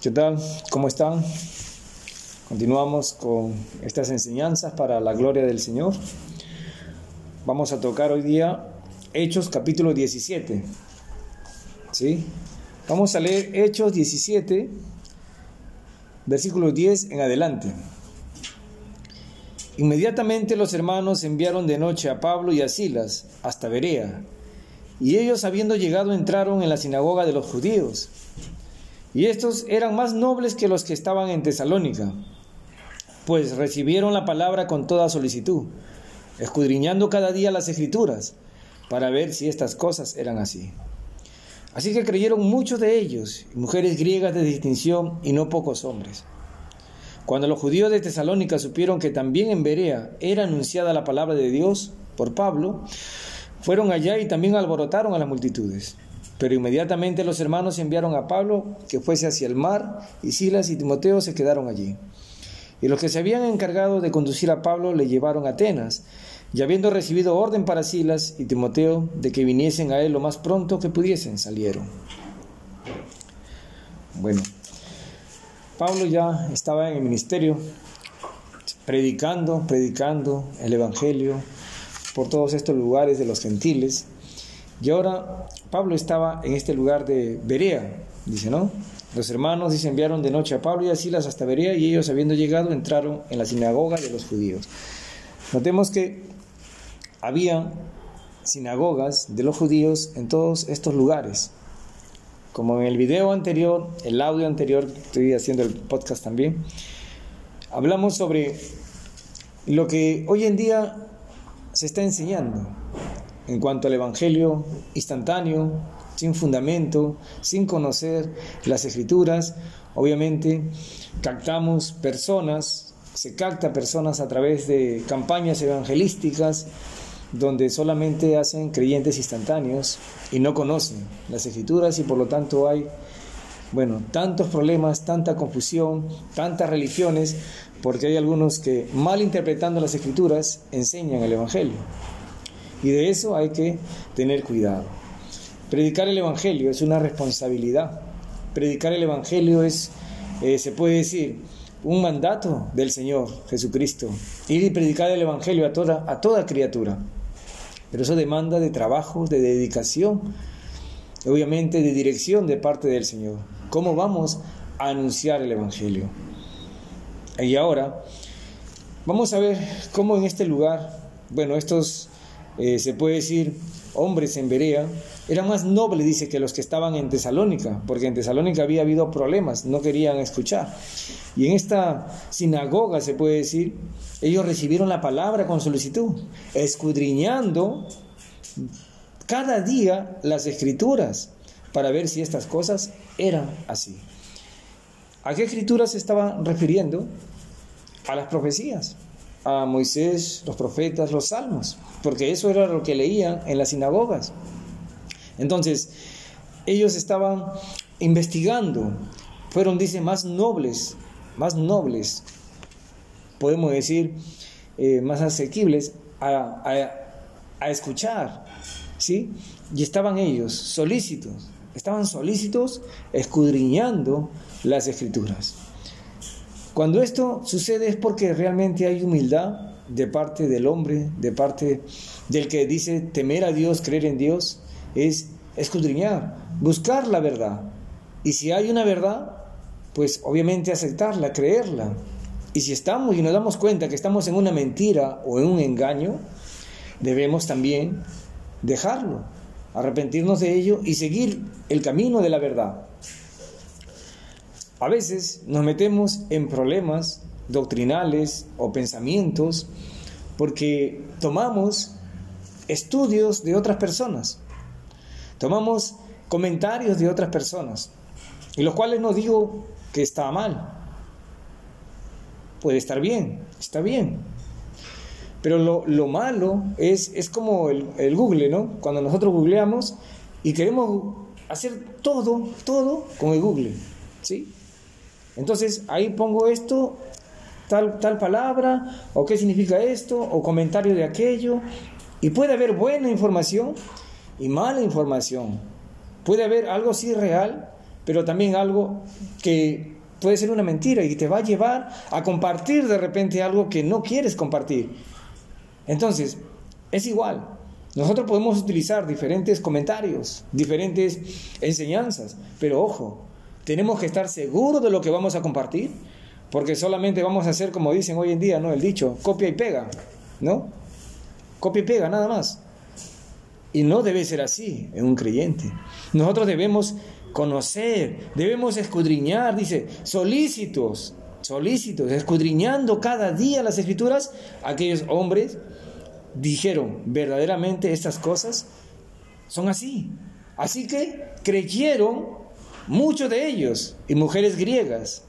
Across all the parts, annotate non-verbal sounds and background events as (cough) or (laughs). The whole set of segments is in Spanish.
¿Qué tal? ¿Cómo están? Continuamos con estas enseñanzas para la gloria del Señor. Vamos a tocar hoy día Hechos capítulo 17. ¿Sí? Vamos a leer Hechos 17, versículo 10 en adelante. Inmediatamente los hermanos enviaron de noche a Pablo y a Silas hasta Berea, y ellos habiendo llegado entraron en la sinagoga de los judíos y estos eran más nobles que los que estaban en Tesalónica, pues recibieron la palabra con toda solicitud, escudriñando cada día las escrituras, para ver si estas cosas eran así. Así que creyeron muchos de ellos, mujeres griegas de distinción y no pocos hombres. Cuando los judíos de Tesalónica supieron que también en Berea era anunciada la palabra de Dios por Pablo, fueron allá y también alborotaron a las multitudes. Pero inmediatamente los hermanos enviaron a Pablo que fuese hacia el mar, y Silas y Timoteo se quedaron allí. Y los que se habían encargado de conducir a Pablo le llevaron a Atenas, y habiendo recibido orden para Silas y Timoteo de que viniesen a él lo más pronto que pudiesen, salieron. Bueno, Pablo ya estaba en el ministerio, predicando, predicando el Evangelio por todos estos lugares de los gentiles, y ahora Pablo estaba en este lugar de Berea, dice, ¿no? Los hermanos, dice, enviaron de noche a Pablo y a Silas hasta Berea y ellos, habiendo llegado, entraron en la sinagoga de los judíos. Notemos que había sinagogas de los judíos en todos estos lugares. Como en el video anterior, el audio anterior, estoy haciendo el podcast también, hablamos sobre lo que hoy en día se está enseñando en cuanto al Evangelio instantáneo, sin fundamento, sin conocer las escrituras. Obviamente captamos personas, se capta personas a través de campañas evangelísticas donde solamente hacen creyentes instantáneos y no conocen las escrituras y por lo tanto hay, bueno, tantos problemas, tanta confusión, tantas religiones, porque hay algunos que mal interpretando las escrituras enseñan el Evangelio. Y de eso hay que tener cuidado. Predicar el Evangelio es una responsabilidad. Predicar el Evangelio es, eh, se puede decir, un mandato del Señor Jesucristo. Ir y predicar el Evangelio a toda, a toda criatura. Pero eso demanda de trabajo, de dedicación, obviamente de dirección de parte del Señor. ¿Cómo vamos a anunciar el Evangelio? Y ahora vamos a ver cómo en este lugar, bueno, estos eh, se puede decir, hombres en Berea, eran más nobles, dice, que los que estaban en Tesalónica, porque en Tesalónica había habido problemas, no querían escuchar. Y en esta sinagoga, se puede decir, ellos recibieron la palabra con solicitud, escudriñando cada día las escrituras para ver si estas cosas eran así. ¿A qué escrituras se estaban refiriendo? A las profecías a Moisés, los profetas, los salmos, porque eso era lo que leían en las sinagogas. Entonces, ellos estaban investigando, fueron, dice, más nobles, más nobles, podemos decir, eh, más asequibles a, a escuchar, ¿sí? Y estaban ellos solícitos, estaban solícitos escudriñando las escrituras. Cuando esto sucede es porque realmente hay humildad de parte del hombre, de parte del que dice temer a Dios, creer en Dios, es escudriñar, buscar la verdad. Y si hay una verdad, pues obviamente aceptarla, creerla. Y si estamos y nos damos cuenta que estamos en una mentira o en un engaño, debemos también dejarlo, arrepentirnos de ello y seguir el camino de la verdad. A veces nos metemos en problemas doctrinales o pensamientos porque tomamos estudios de otras personas, tomamos comentarios de otras personas, y los cuales no digo que está mal, puede estar bien, está bien, pero lo, malo es, es como el, el Google, ¿no? Cuando nosotros googleamos y queremos hacer todo, todo con el Google, ¿sí? Entonces ahí pongo esto, tal, tal palabra, o qué significa esto, o comentario de aquello. Y puede haber buena información y mala información. Puede haber algo así real pero también algo que puede ser una mentira y te va a llevar a compartir de repente algo que no quieres compartir. Entonces, es igual. Nosotros podemos utilizar diferentes comentarios, diferentes enseñanzas, pero ojo, tenemos que estar seguros de lo que vamos a compartir, porque solamente vamos a hacer como dicen hoy en día, ¿no? El dicho, copia y pega, ¿no? Copia y pega, nada más. Y no debe ser así en un creyente. Nosotros debemos conocer, debemos escudriñar, dice, solícitos, solícitos, escudriñando cada día las escrituras, aquellos hombres dijeron verdaderamente estas cosas, son así. Así que creyeron muchos de ellos, y mujeres griegas,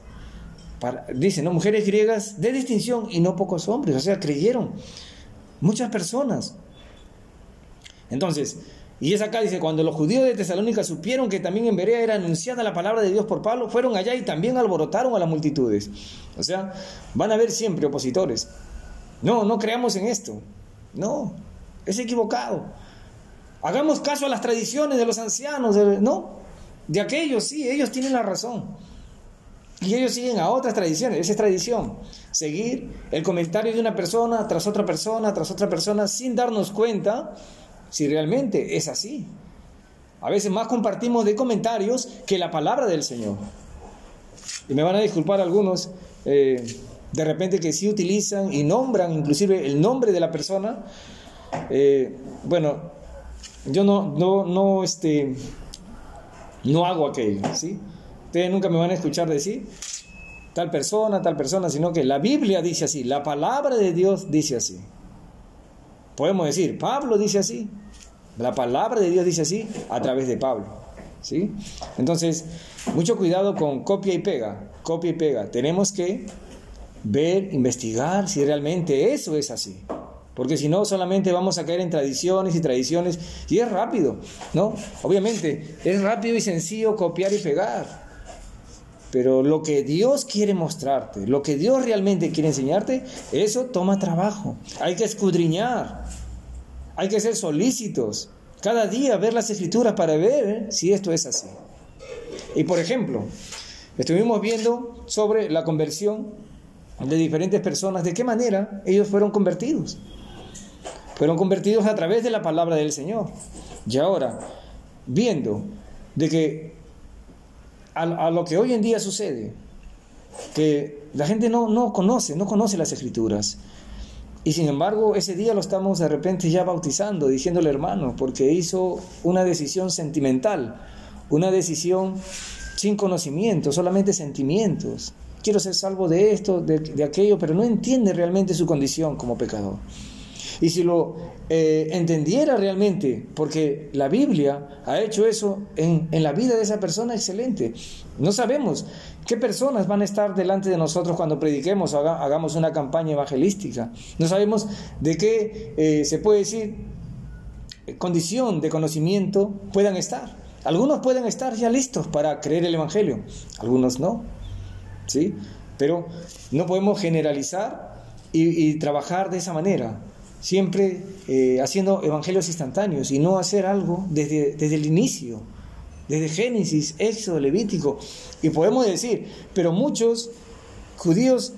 dicen, ¿no? Mujeres griegas de distinción y no pocos hombres, o sea, creyeron muchas personas. Entonces, y es acá, dice, cuando los judíos de Tesalónica supieron que también en Berea era anunciada la palabra de Dios por Pablo, fueron allá y también alborotaron a las multitudes. O sea, van a haber siempre opositores. No, no creamos en esto. No, es equivocado. Hagamos caso a las tradiciones de los ancianos, no, de aquellos, sí, ellos tienen la razón. Y ellos siguen a otras tradiciones, esa es tradición. Seguir el comentario de una persona tras otra persona, tras otra persona, sin darnos cuenta si realmente es así. A veces más compartimos de comentarios que la palabra del Señor. Y me van a disculpar algunos, eh, de repente que sí utilizan y nombran inclusive el nombre de la persona. Eh, bueno, yo no, no, no, este, no hago aquello, ¿sí? Ustedes nunca me van a escuchar decir tal persona, tal persona, sino que la Biblia dice así, la palabra de Dios dice así. Podemos decir, Pablo dice así, la palabra de Dios dice así a través de Pablo. ¿sí? Entonces, mucho cuidado con copia y pega, copia y pega. Tenemos que ver, investigar si realmente eso es así. Porque si no, solamente vamos a caer en tradiciones y tradiciones. Y es rápido, ¿no? Obviamente, es rápido y sencillo copiar y pegar. Pero lo que Dios quiere mostrarte, lo que Dios realmente quiere enseñarte, eso toma trabajo. Hay que escudriñar. Hay que ser solícitos. Cada día ver las escrituras para ver si esto es así. Y por ejemplo, estuvimos viendo sobre la conversión de diferentes personas, de qué manera ellos fueron convertidos. Fueron convertidos a través de la palabra del Señor. Y ahora, viendo de que a, lo que hoy en día sucede, que la gente no, no conoce, no conoce las escrituras, y sin embargo, ese día lo estamos de repente ya bautizando, diciéndole hermano, porque hizo una decisión sentimental, una decisión sin conocimiento, solamente sentimientos. Quiero ser salvo de esto, de, aquello, pero no entiende realmente su condición como pecador. Y si lo eh, entendiera realmente, porque la Biblia ha hecho eso en, en, la vida de esa persona, excelente. No sabemos qué personas van a estar delante de nosotros cuando prediquemos o hagamos una campaña evangelística. No sabemos de qué eh, se puede decir condición de conocimiento puedan estar. Algunos pueden estar ya listos para creer el Evangelio, algunos no. ¿Sí? Pero no podemos generalizar y trabajar de esa manera siempre eh, haciendo evangelios instantáneos y no hacer algo desde, desde el inicio, desde Génesis, Éxodo, Levítico. Y podemos decir, pero muchos judíos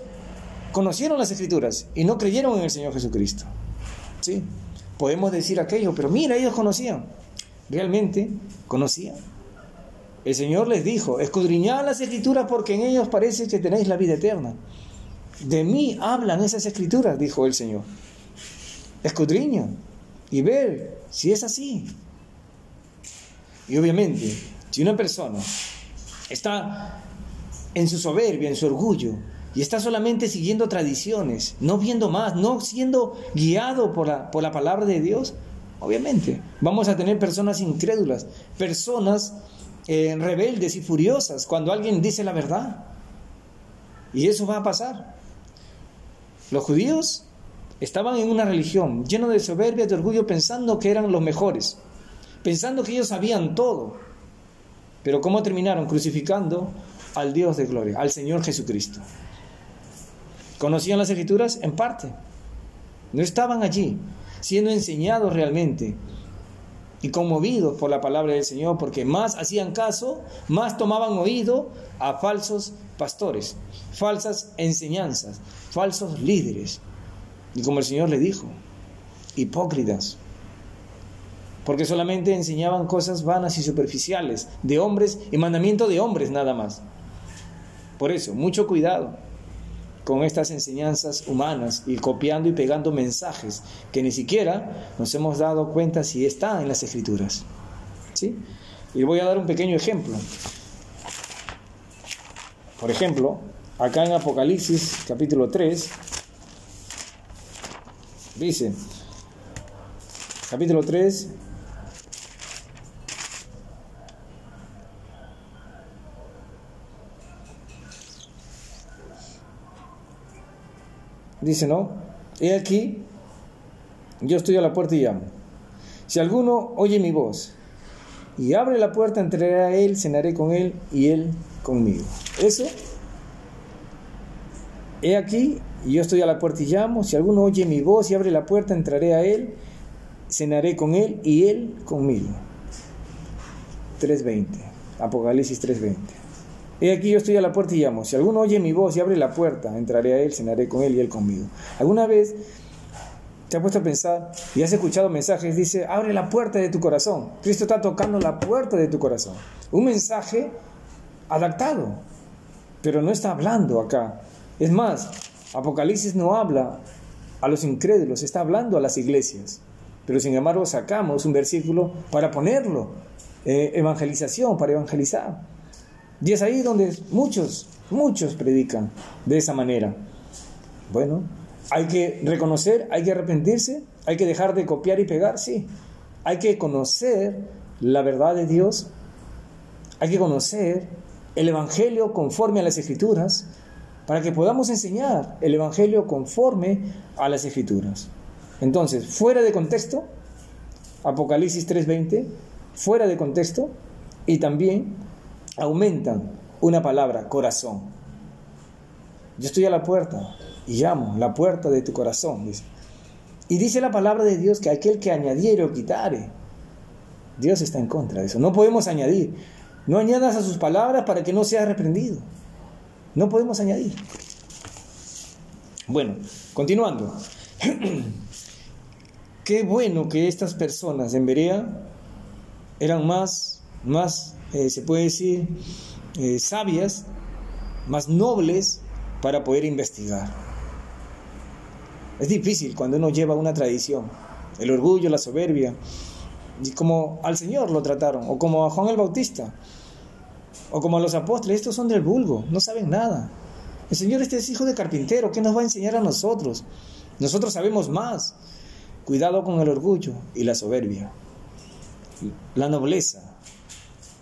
conocieron las escrituras y no creyeron en el Señor Jesucristo. ¿Sí? Podemos decir aquello, pero mira, ellos conocían. Realmente conocían. El Señor les dijo, escudriñad las escrituras porque en ellos parece que tenéis la vida eterna. De mí hablan esas escrituras, dijo el Señor escudriña y ver si es así. Y obviamente, si una persona está en su soberbia, en su orgullo, y está solamente siguiendo tradiciones, no viendo más, no siendo guiado por la, por la palabra de Dios, obviamente vamos a tener personas incrédulas, personas eh, rebeldes y furiosas cuando alguien dice la verdad. Y eso va a pasar. Los judíos Estaban en una religión lleno de soberbia, de orgullo, pensando que eran los mejores, pensando que ellos sabían todo. Pero ¿cómo terminaron? Crucificando al Dios de gloria, al Señor Jesucristo. ¿Conocían las escrituras? En parte. No estaban allí, siendo enseñados realmente. y conmovidos por la palabra del Señor, porque más hacían caso, más tomaban oído a falsos pastores, falsas enseñanzas, falsos líderes. Y como el Señor le dijo, hipócritas, porque solamente enseñaban cosas vanas y superficiales de hombres y mandamiento de hombres nada más. Por eso, mucho cuidado con estas enseñanzas humanas y copiando y pegando mensajes que ni siquiera nos hemos dado cuenta si están en las escrituras. ¿Sí? Y voy a dar un pequeño ejemplo. Por ejemplo, acá en Apocalipsis capítulo 3 dice, capítulo 3, Dice, no, he aquí, yo estoy a la puerta y llamo. Si alguno oye mi voz y abre la puerta, entraré a él, cenaré con él y él conmigo. Eso, he aquí, yo estoy a la puerta y llamo. Si alguno oye mi voz y abre la puerta, entraré a él, cenaré con él y él conmigo. 3.20, Apocalipsis 3.20. He aquí yo estoy a la puerta y llamo. Si alguno oye mi voz y abre la puerta, entraré a él, cenaré con él y él conmigo. ¿Alguna vez te has puesto a pensar y has escuchado mensajes? Dice, abre la puerta de tu corazón. Cristo está tocando la puerta de tu corazón. Un mensaje adaptado, pero no está hablando acá. Es más, Apocalipsis no habla a los incrédulos, está hablando a las iglesias. Pero sin embargo sacamos un versículo para ponerlo. Eh, evangelización, para evangelizar. Y es ahí donde muchos, muchos predican de esa manera. Bueno, hay que reconocer, hay que arrepentirse, hay que dejar de copiar y pegar, sí. Hay que conocer la verdad de Dios, hay que conocer el Evangelio conforme a las Escrituras, para que podamos enseñar el Evangelio conforme a las Escrituras. Entonces, fuera de contexto, Apocalipsis 3:20, fuera de contexto, y también aumentan una palabra, corazón. Yo estoy a la puerta y llamo, la puerta de tu corazón, dice. Y dice la palabra de Dios que aquel que añadiere o quitare, Dios está en contra de eso. No podemos añadir. No añadas a sus palabras para que no sea reprendido. No podemos añadir. Bueno, continuando. (clears throat) Qué bueno que estas personas en Berea eran más, más eh, se puede decir, eh, sabias, más nobles para poder investigar. Es difícil cuando uno lleva una tradición, el orgullo, la soberbia, y como al Señor lo trataron, o como a Juan el Bautista, o como a los apóstoles, estos son del vulgo, no saben nada. El Señor este es hijo de carpintero, ¿qué nos va a enseñar a nosotros? Nosotros sabemos más. Cuidado con el orgullo y la soberbia. La nobleza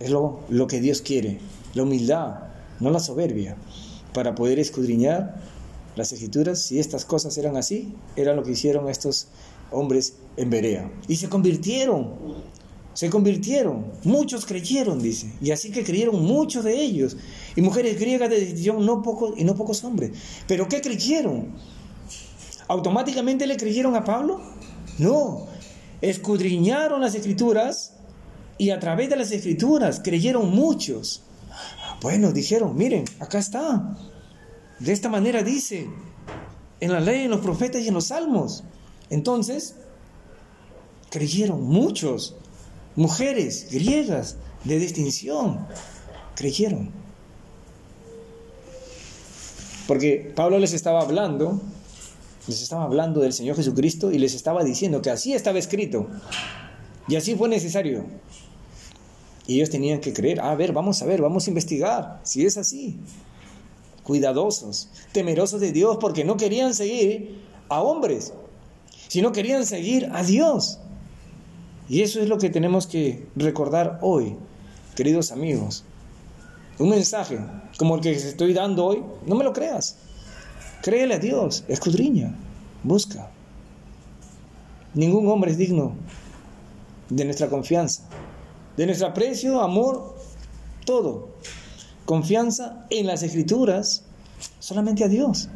es lo, lo que Dios quiere, la humildad, no la soberbia, para poder escudriñar las escrituras. Si estas cosas eran así, era lo que hicieron estos hombres en Berea. Y se convirtieron, se convirtieron, muchos creyeron, dice, y así que creyeron muchos de ellos, y mujeres griegas de decisión, no pocos, y no pocos hombres. ¿Pero qué creyeron? ¿Automáticamente le creyeron a Pablo? No, escudriñaron las escrituras y a través de las escrituras creyeron muchos. Bueno, dijeron, miren, acá está. De esta manera dice, en la ley, en los profetas y en los salmos. Entonces, creyeron muchos, mujeres griegas de distinción, creyeron. Porque Pablo les estaba hablando, les estaba hablando del Señor Jesucristo y les estaba diciendo que así estaba escrito. Y así fue necesario. Y ellos tenían que creer, a ver, vamos a ver, vamos a investigar, si es así. Cuidadosos, temerosos de Dios, porque no querían seguir a hombres, sino querían seguir a Dios. Y eso es lo que tenemos que recordar hoy, queridos amigos. Un mensaje como el que estoy dando hoy, no me lo creas. Créele a Dios, escudriña, busca. Ningún hombre es digno de nuestra confianza de nuestro aprecio, amor, todo. Confianza en las escrituras, solamente a Dios.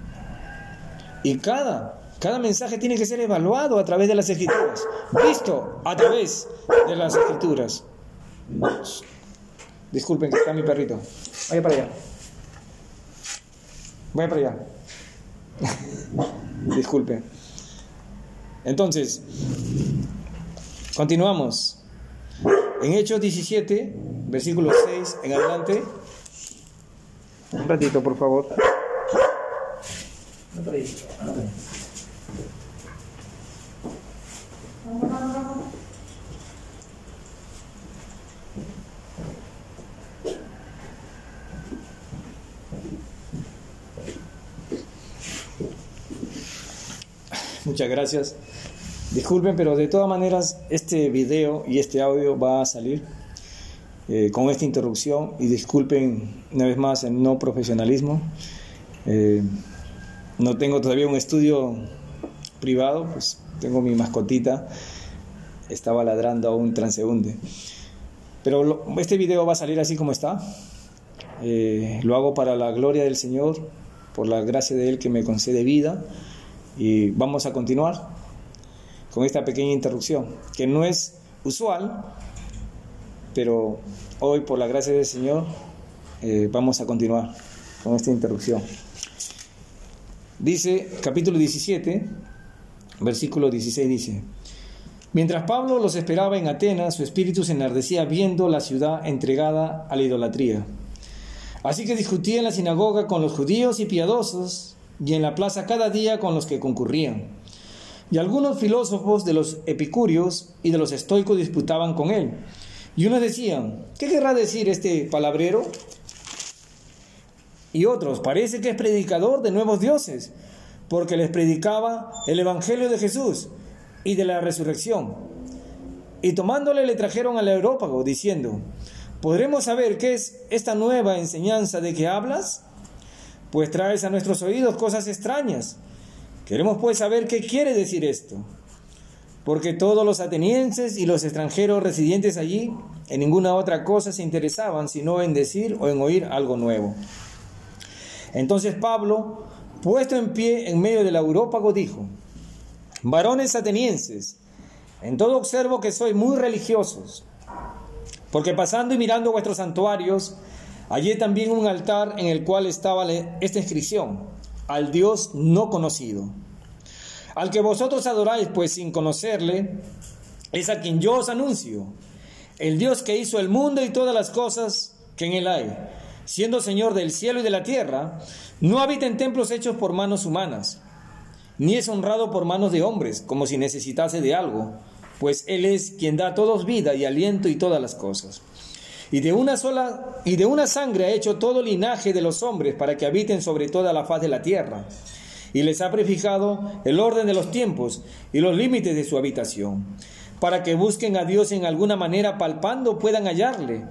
Y cada Cada mensaje tiene que ser evaluado a través de las escrituras, visto a través de las escrituras. Disculpen que está mi perrito. Vaya para allá. Vaya para allá. (laughs) Disculpen. Entonces, continuamos. En Hechos 17, versículo 6 en adelante. Un ratito, por favor. Muchas gracias. Disculpen, pero de todas maneras este video y este audio va a salir eh, con esta interrupción y disculpen una vez más el no profesionalismo. Eh, no tengo todavía un estudio privado, pues tengo mi mascotita, estaba ladrando a un transeúnte. Pero este video va a salir así como está. Eh, lo hago para la gloria del Señor, por la gracia de Él que me concede vida. Y vamos a continuar con esta pequeña interrupción, que no es usual, pero hoy por la gracia del Señor eh, vamos a continuar con esta interrupción. Dice capítulo 17, versículo 16 dice, Mientras Pablo los esperaba en Atenas, su espíritu se enardecía viendo la ciudad entregada a la idolatría. Así que discutía en la sinagoga con los judíos y piadosos y en la plaza cada día con los que concurrían. Y algunos filósofos de los epicúreos y de los estoicos disputaban con él. Y unos decían, ¿qué querrá decir este palabrero? y otros, parece que es predicador de nuevos dioses, porque les predicaba el Evangelio de Jesús y de la resurrección. Y tomándole le trajeron al Európago, diciendo, ¿podremos saber qué es esta nueva enseñanza de que hablas? Pues traes a nuestros oídos cosas extrañas. Queremos pues saber qué quiere decir esto. Porque todos los atenienses y los extranjeros residentes allí en ninguna otra cosa se interesaban sino en decir o en oír algo nuevo. Entonces Pablo, puesto en pie en medio del Európago, dijo, varones atenienses, en todo observo que sois muy religiosos, porque pasando y mirando vuestros santuarios, hallé también un altar en el cual estaba esta inscripción, al Dios no conocido. Al que vosotros adoráis, pues sin conocerle, es a quien yo os anuncio, el Dios que hizo el mundo y todas las cosas que en él hay siendo Señor del cielo y de la tierra, no habita en templos hechos por manos humanas, ni es honrado por manos de hombres, como si necesitase de algo, pues Él es quien da a todos vida y aliento y todas las cosas. Y de una sola y de una sangre ha hecho todo linaje de los hombres para que habiten sobre toda la faz de la tierra. Y les ha prefijado el orden de los tiempos y los límites de su habitación, para que busquen a Dios en alguna manera palpando puedan hallarle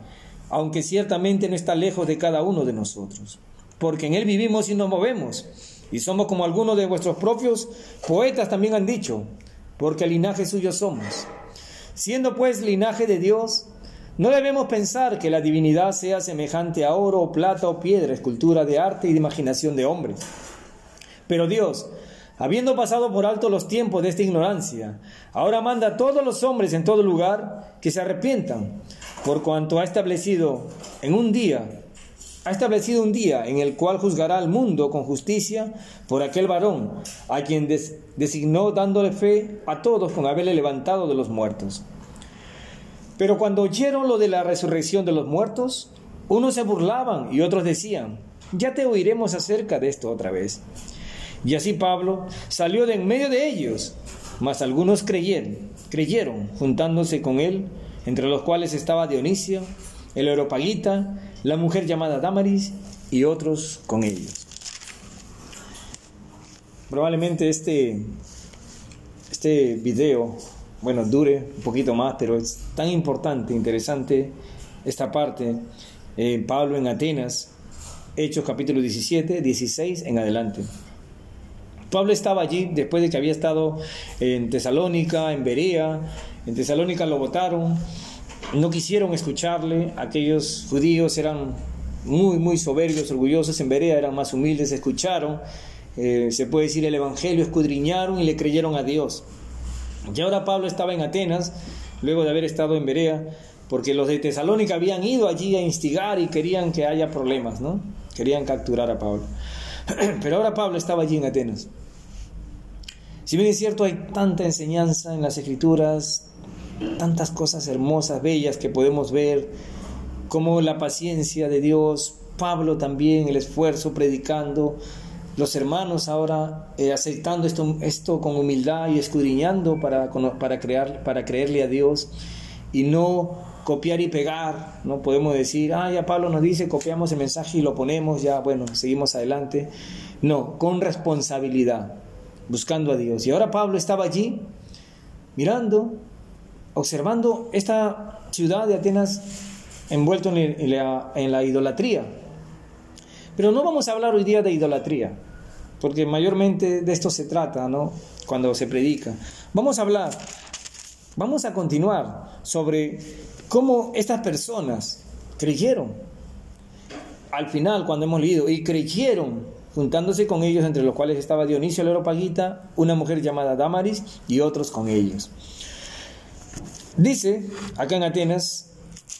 aunque ciertamente no está lejos de cada uno de nosotros, porque en Él vivimos y nos movemos, y somos como algunos de vuestros propios poetas también han dicho, porque linaje suyo somos. Siendo pues linaje de Dios, no debemos pensar que la divinidad sea semejante a oro, plata o piedra, escultura de arte y de imaginación de hombres. Pero Dios, habiendo pasado por alto los tiempos de esta ignorancia, ahora manda a todos los hombres en todo lugar que se arrepientan, por cuanto ha establecido en un día, ha establecido un día en el cual juzgará al mundo con justicia por aquel varón, a quien designó dándole fe a todos con haberle levantado de los muertos. Pero cuando oyeron lo de la resurrección de los muertos, unos se burlaban y otros decían, ya te oiremos acerca de esto otra vez. Y así Pablo salió de en medio de ellos, mas algunos creyeron, creyeron, juntándose con él, entre los cuales estaba Dionisio, el Europagita, la mujer llamada Damaris y otros con ellos. Probablemente este, este video, bueno, dure un poquito más, pero es tan importante, interesante esta parte. Eh, Pablo en Atenas, Hechos capítulo 17, 16 en adelante. Pablo estaba allí después de que había estado en Tesalónica, en Berea, en Tesalónica lo votaron, no quisieron escucharle, aquellos judíos eran muy, muy soberbios, orgullosos, en Berea eran más humildes, escucharon eh, se puede decir el Evangelio, escudriñaron y le creyeron a Dios. Y ahora Pablo estaba en Atenas, luego de haber estado en Berea, porque los de Tesalónica habían ido allí a instigar y querían que haya problemas, ¿no? Querían capturar a Pablo. (clears throat) Pero ahora Pablo estaba allí en Atenas. Si bien es cierto, hay tanta enseñanza en las escrituras, tantas cosas hermosas, bellas que podemos ver, como la paciencia de Dios, Pablo también, el esfuerzo predicando, los hermanos ahora eh, aceptando esto, esto con humildad y escudriñando para, para, crear, para creerle a Dios y no copiar y pegar, no podemos decir, ah, ya Pablo nos dice, copiamos el mensaje y lo ponemos, ya bueno, seguimos adelante. No, con responsabilidad, buscando a Dios. Y ahora Pablo estaba allí, mirando, observando esta ciudad de Atenas envuelto en la, en la idolatría. Pero no vamos a hablar hoy día de idolatría, porque mayormente de esto se trata, ¿no? Cuando se predica. Vamos a hablar, vamos a continuar sobre cómo estas personas creyeron. Al final, cuando hemos leído, y creyeron, juntándose con ellos, entre los cuales estaba Dionisio el Areopagita, una mujer llamada Damaris y otros con ellos. Dice acá en Atenas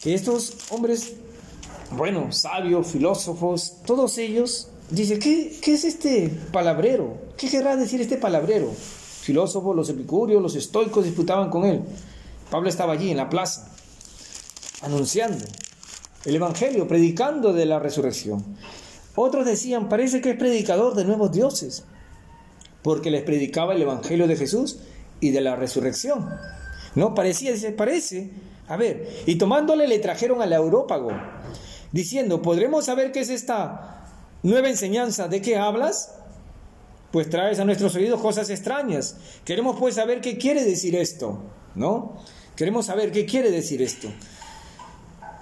que estos hombres bueno, sabios, filósofos, todos ellos, dice, ¿qué, ¿qué, es este palabrero? ¿Qué querrá decir este palabrero? Filósofos, los epicúreos, los estoicos disputaban con él. Pablo estaba allí en la plaza, anunciando el Evangelio, predicando de la resurrección. Otros decían, parece que es predicador de nuevos dioses, porque les predicaba el Evangelio de Jesús y de la resurrección. No, parecía, dice, parece. A ver, y tomándole le trajeron al Európago diciendo, ¿podremos saber qué es esta nueva enseñanza? ¿De qué hablas? Pues traes a nuestros oídos cosas extrañas. Queremos pues saber qué quiere decir esto, ¿no? Queremos saber qué quiere decir esto.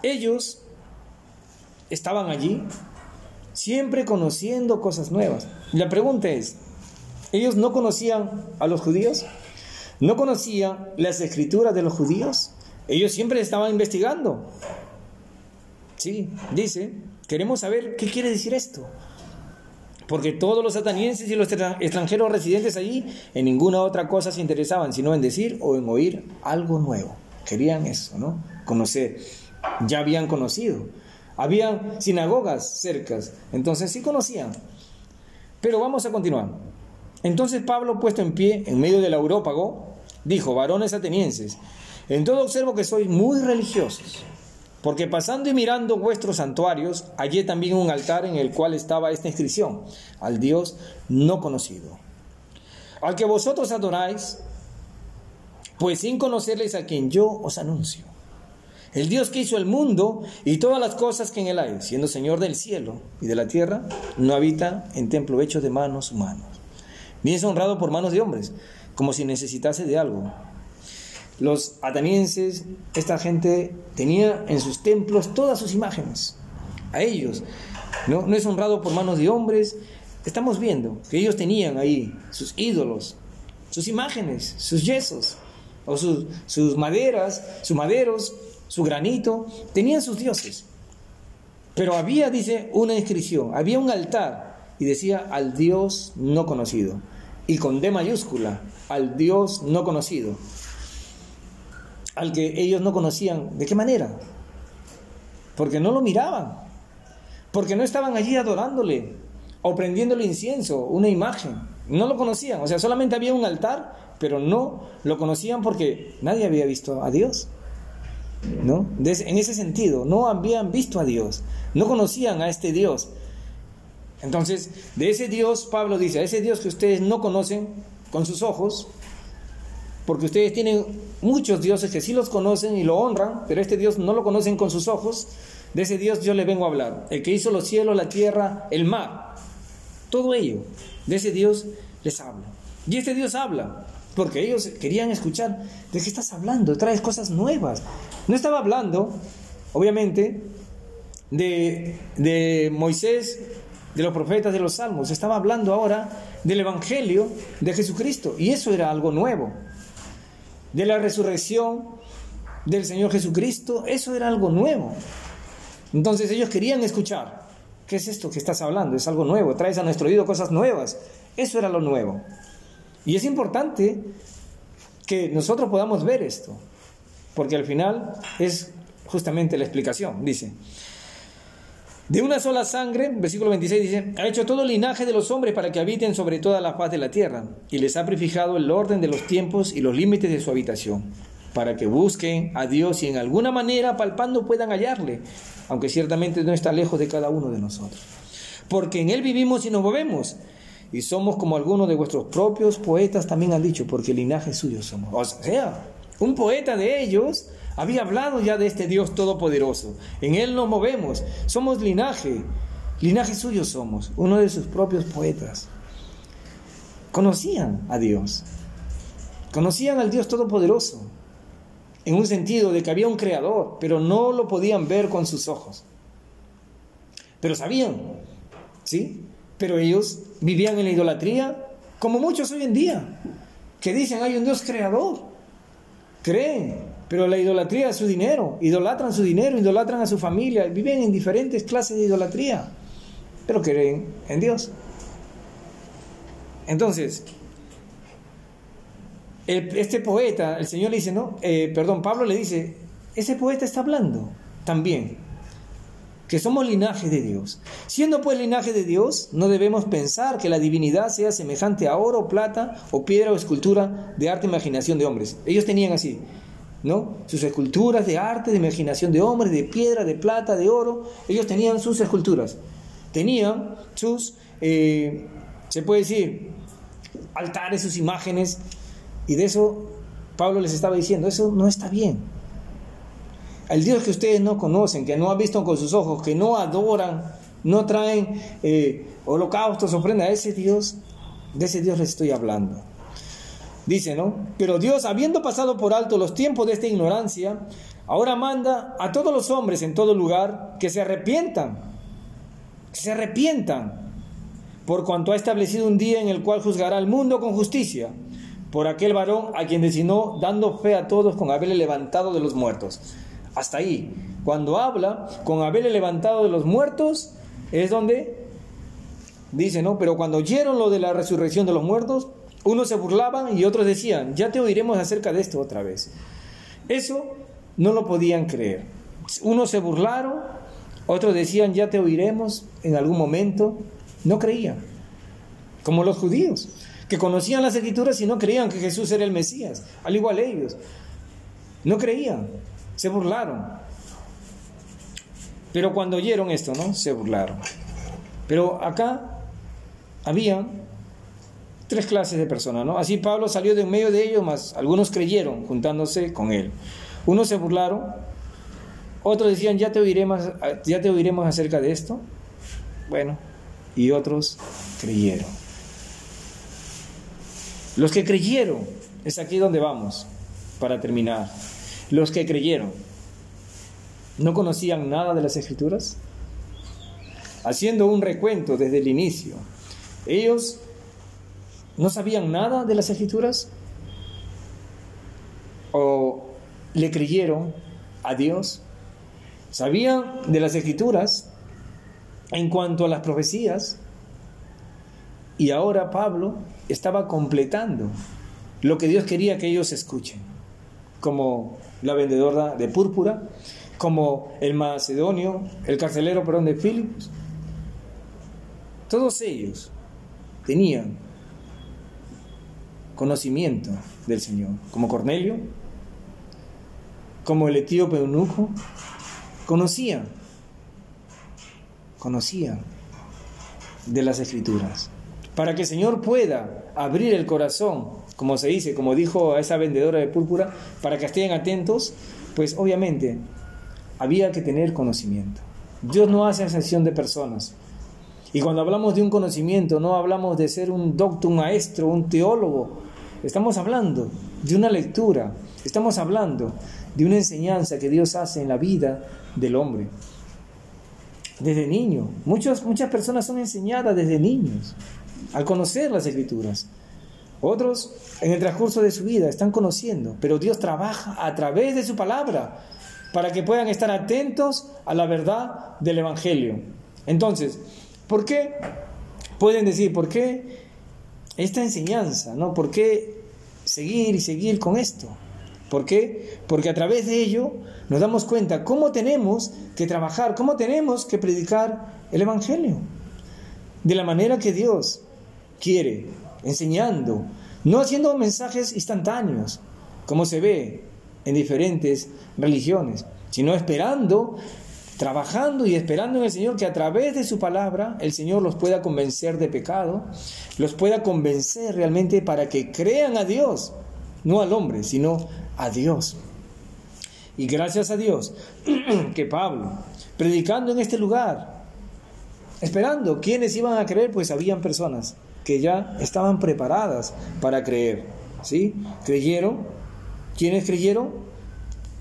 Ellos estaban allí siempre conociendo cosas nuevas. La pregunta es, ¿ellos no conocían a los judíos? ¿No conocían las escrituras de los judíos? Ellos siempre estaban investigando. Sí, dice, queremos saber qué quiere decir esto. Porque todos los atenienses y los extranjeros residentes allí en ninguna otra cosa se interesaban, sino en decir o en oír algo nuevo. Querían eso, ¿no? Conocer. Ya habían conocido. Habían sinagogas cercas, entonces sí conocían. Pero vamos a continuar. Entonces Pablo, puesto en pie en medio del Európago, dijo, varones atenienses, en todo observo que sois muy religiosos. Porque pasando y mirando vuestros santuarios, hallé también un altar en el cual estaba esta inscripción, al Dios no conocido. Al que vosotros adoráis, pues sin conocerles a quien yo os anuncio. El Dios que hizo el mundo y todas las cosas que en él hay, siendo Señor del cielo y de la tierra, no habita en templo hecho de manos humanas, ni es honrado por manos de hombres, como si necesitase de algo los atenienses, esta gente tenía en sus templos todas sus imágenes. A ellos, no, no es honrado por manos de hombres. Estamos viendo que ellos tenían ahí sus ídolos, sus imágenes, sus yesos, o sus, sus maderas, sus maderos, su granito, tenían sus dioses. Pero había, dice, una inscripción, había un altar y decía al Dios no conocido. Y con D mayúscula, al Dios no conocido al que ellos no conocían. ¿De qué manera? Porque no lo miraban, porque no estaban allí adorándole o prendiéndole incienso, una imagen. No lo conocían, o sea, solamente había un altar, pero no lo conocían porque nadie había visto a Dios. ¿No? en ese sentido, no habían visto a Dios, no conocían a este Dios. Entonces, de ese Dios, Pablo dice, a ese Dios que ustedes no conocen con sus ojos, porque ustedes tienen muchos dioses que sí los conocen y lo honran, pero este Dios no lo conocen con sus ojos. De ese Dios yo le vengo a hablar, el que hizo los cielos, la tierra, el mar, todo ello. De ese Dios les hablo. Y este Dios habla, porque ellos querían escuchar, ¿de qué estás hablando? Traes cosas nuevas. No estaba hablando, obviamente, de, de Moisés, de los profetas, de los salmos. Estaba hablando ahora del Evangelio de Jesucristo. Y eso era algo nuevo de la resurrección del Señor Jesucristo, eso era algo nuevo. Entonces ellos querían escuchar. ¿qué es esto que estás hablando? Es algo nuevo, traes a nuestro oído cosas nuevas. Eso era lo nuevo. Y es importante que nosotros podamos ver esto, porque al final es justamente la explicación. Dice, de una sola sangre, versículo 26 dice, ha hecho todo el linaje de los hombres para que habiten sobre toda la paz de la tierra, y les ha prefijado el orden de los tiempos y los límites de su habitación, para que busquen a Dios y en alguna manera palpando puedan hallarle, aunque ciertamente no está lejos de cada uno de nosotros. Porque en Él vivimos y nos movemos, y somos como algunos de vuestros propios poetas también han dicho, porque linaje suyo somos. O sea, un poeta de ellos había hablado ya de este Dios todopoderoso. En Él nos movemos, somos linaje, linaje suyo somos, uno de sus propios poetas. Conocían a Dios, conocían al Dios todopoderoso, en un sentido de que había un creador, pero no lo podían ver con sus ojos. Pero sabían, ¿sí? Pero ellos vivían en la idolatría, como muchos hoy en día, que dicen hay un Dios creador. Creen, pero la idolatría es su dinero, idolatran su dinero, idolatran a su familia, viven en diferentes clases de idolatría, pero creen en Dios. Entonces, este poeta, el Señor le dice, no, eh, perdón, Pablo le dice, ese poeta está hablando también que somos linaje de Dios. Siendo pues linaje de Dios, no debemos pensar que la divinidad sea semejante a oro, plata o piedra o escultura de arte e imaginación de hombres. Ellos tenían así, ¿no? Sus esculturas de arte, de imaginación de hombres, de piedra, de plata, de oro. Ellos tenían sus esculturas. Tenían sus, eh, se puede decir, altares, sus imágenes. Y de eso Pablo les estaba diciendo, eso no está bien. El Dios que ustedes no conocen, que no han visto con sus ojos, que no adoran, no traen eh, holocaustos, ofrendas a ese Dios, de ese Dios les estoy hablando. Dice, ¿no? Pero Dios, habiendo pasado por alto los tiempos de esta ignorancia, ahora manda a todos los hombres en todo lugar que se arrepientan, que se arrepientan, por cuanto ha establecido un día en el cual juzgará al mundo con justicia, por aquel varón a quien designó, dando fe a todos con haberle levantado de los muertos. Hasta ahí. Cuando habla con haberle levantado de los muertos, es donde dice, ¿no? Pero cuando oyeron lo de la resurrección de los muertos, unos se burlaban y otros decían, ya te oiremos acerca de esto otra vez. Eso no lo podían creer. Unos se burlaron, otros decían, ya te oiremos en algún momento. No creían. Como los judíos, que conocían las escrituras y no creían que Jesús era el Mesías. Al igual ellos. No creían. Se burlaron. Pero cuando oyeron esto, ¿no? Se burlaron. Pero acá había tres clases de personas, ¿no? Así Pablo salió de en medio de ellos, más algunos creyeron juntándose con él. Unos se burlaron, otros decían, ya te oiremos, ya te oiremos acerca de esto. Bueno, y otros creyeron. Los que creyeron, es aquí donde vamos, para terminar. Los que creyeron, ¿no conocían nada de las escrituras? Haciendo un recuento desde el inicio, ellos no sabían nada de las escrituras o le creyeron a Dios. Sabían de las escrituras en cuanto a las profecías y ahora Pablo estaba completando lo que Dios quería que ellos escuchen, como la vendedora de púrpura, como el macedonio, el carcelero, perdón, de Filipos. Todos ellos tenían conocimiento del Señor, como Cornelio, como el etíope eunuco, conocían, conocían de las escrituras. Para que el Señor pueda abrir el corazón como se dice, como dijo a esa vendedora de púrpura, para que estén atentos, pues obviamente había que tener conocimiento. Dios no hace excepción de personas. Y cuando hablamos de un conocimiento, no hablamos de ser un doctor, un maestro, un teólogo. Estamos hablando de una lectura, estamos hablando de una enseñanza que Dios hace en la vida del hombre. Desde niño. Muchas, muchas personas son enseñadas desde niños al conocer las escrituras. Otros en el transcurso de su vida están conociendo, pero Dios trabaja a través de su palabra para que puedan estar atentos a la verdad del Evangelio. Entonces, ¿por qué? Pueden decir, ¿por qué esta enseñanza? ¿no? ¿Por qué seguir y seguir con esto? ¿Por qué? Porque a través de ello nos damos cuenta cómo tenemos que trabajar, cómo tenemos que predicar el Evangelio. De la manera que Dios quiere, enseñando, no haciendo mensajes instantáneos, como se ve en diferentes religiones, sino esperando, trabajando y esperando en el Señor que a través de su palabra el Señor los pueda convencer de pecado, los pueda convencer realmente para que crean a Dios, no al hombre, sino a Dios. Y gracias a Dios (clears throat) que Pablo, predicando en este lugar, esperando quienes iban a creer, pues habían personas que ya estaban preparadas para creer. ¿Sí? Creyeron. ¿Quiénes creyeron?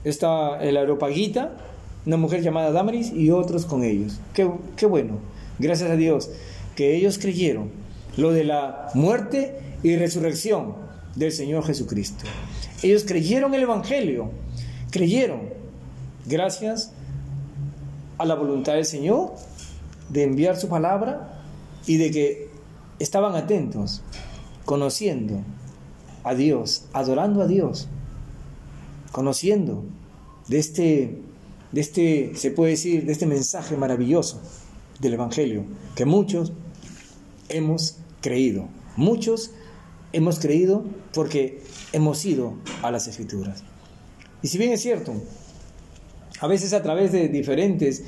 Está el Aeropaguita, una mujer llamada Damaris y otros con ellos. Qué, qué bueno. Gracias a Dios que ellos creyeron lo de la muerte y resurrección del Señor Jesucristo. Ellos creyeron el Evangelio, creyeron, gracias a la voluntad del Señor de enviar su palabra y de que estaban atentos, conociendo a Dios, adorando a Dios, conociendo de este, de este, se puede decir, de este mensaje maravilloso del Evangelio, que muchos hemos creído, muchos hemos creído porque hemos ido a las escrituras. Y si bien es cierto, a veces a través de diferentes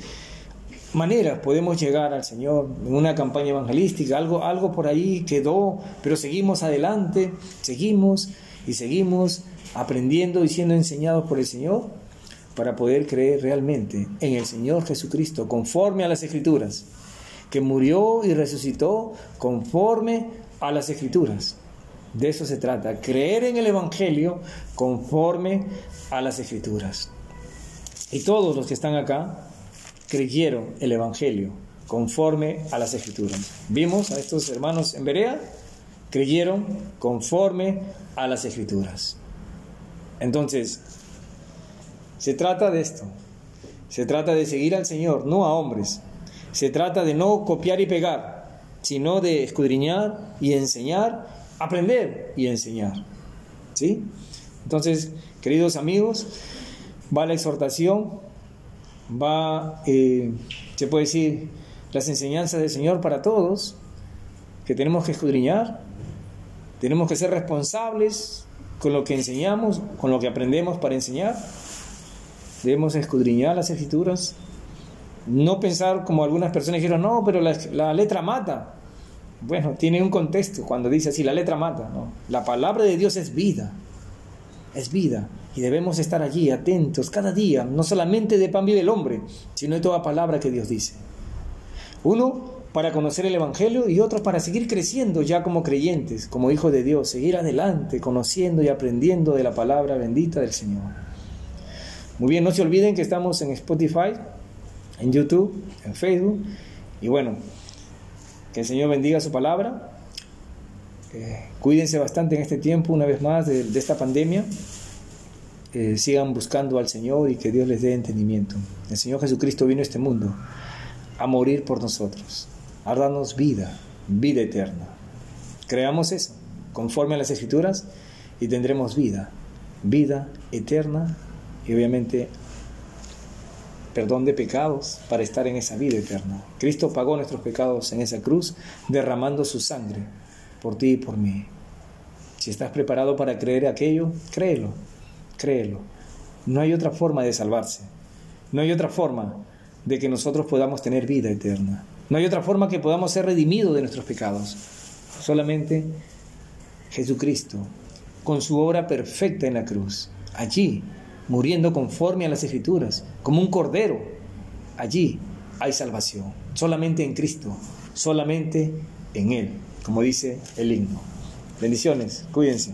maneras podemos llegar al Señor en una campaña evangelística, algo, algo por ahí quedó, pero seguimos adelante, seguimos y seguimos aprendiendo y siendo enseñados por el Señor para poder creer realmente en el Señor Jesucristo conforme a las Escrituras, que murió y resucitó conforme a las Escrituras. De eso se trata, creer en el Evangelio conforme a las Escrituras. Y todos los que están acá creyeron el Evangelio conforme a las Escrituras. Vimos a estos hermanos en Berea, creyeron conforme a las Escrituras. Entonces, se trata de esto. Se trata de seguir al Señor, no a hombres. Se trata de no copiar y pegar, sino de escudriñar y enseñar aprender y enseñar. ¿Sí? Entonces, queridos amigos, va la exhortación, va, eh, se puede decir, las enseñanzas del Señor para todos, que tenemos que escudriñar, tenemos que ser responsables con lo que enseñamos, con lo que aprendemos para enseñar. Debemos escudriñar las escrituras, no pensar como algunas personas dijeron, no, pero la, letra mata. Bueno, tiene un contexto cuando dice así, la letra mata. La palabra de Dios es vida, es vida. Y debemos estar allí atentos cada día, no solamente de pan vive el hombre, sino de toda palabra que Dios dice. Uno, para conocer el Evangelio y otro para seguir creciendo ya como creyentes, como hijos de Dios, seguir adelante, conociendo y aprendiendo de la palabra bendita del Señor. Muy bien, no se olviden que estamos en Spotify, en YouTube, en Facebook, y bueno, que el Señor bendiga su palabra. cuídense bastante en este tiempo, una vez más, de, esta pandemia. sigan buscando al Señor y que Dios les dé entendimiento. El Señor Jesucristo vino a este mundo a morir por nosotros, a darnos vida, vida eterna. Creamos eso, conforme a las Escrituras, y tendremos vida, vida eterna y obviamente perdón de pecados para estar en esa vida eterna. Cristo pagó nuestros pecados en esa cruz, derramando su sangre por ti y por mí. Si estás preparado para creer aquello, créelo, créelo. No hay otra forma de salvarse. No hay otra forma de que nosotros podamos tener vida eterna. No hay otra forma que podamos ser redimidos de nuestros pecados. Solamente Jesucristo, con su obra perfecta en la cruz. Allí muriendo conforme a las escrituras, como un cordero. Allí hay salvación, solamente en Cristo, solamente en Él, como dice el himno. Bendiciones, cuídense.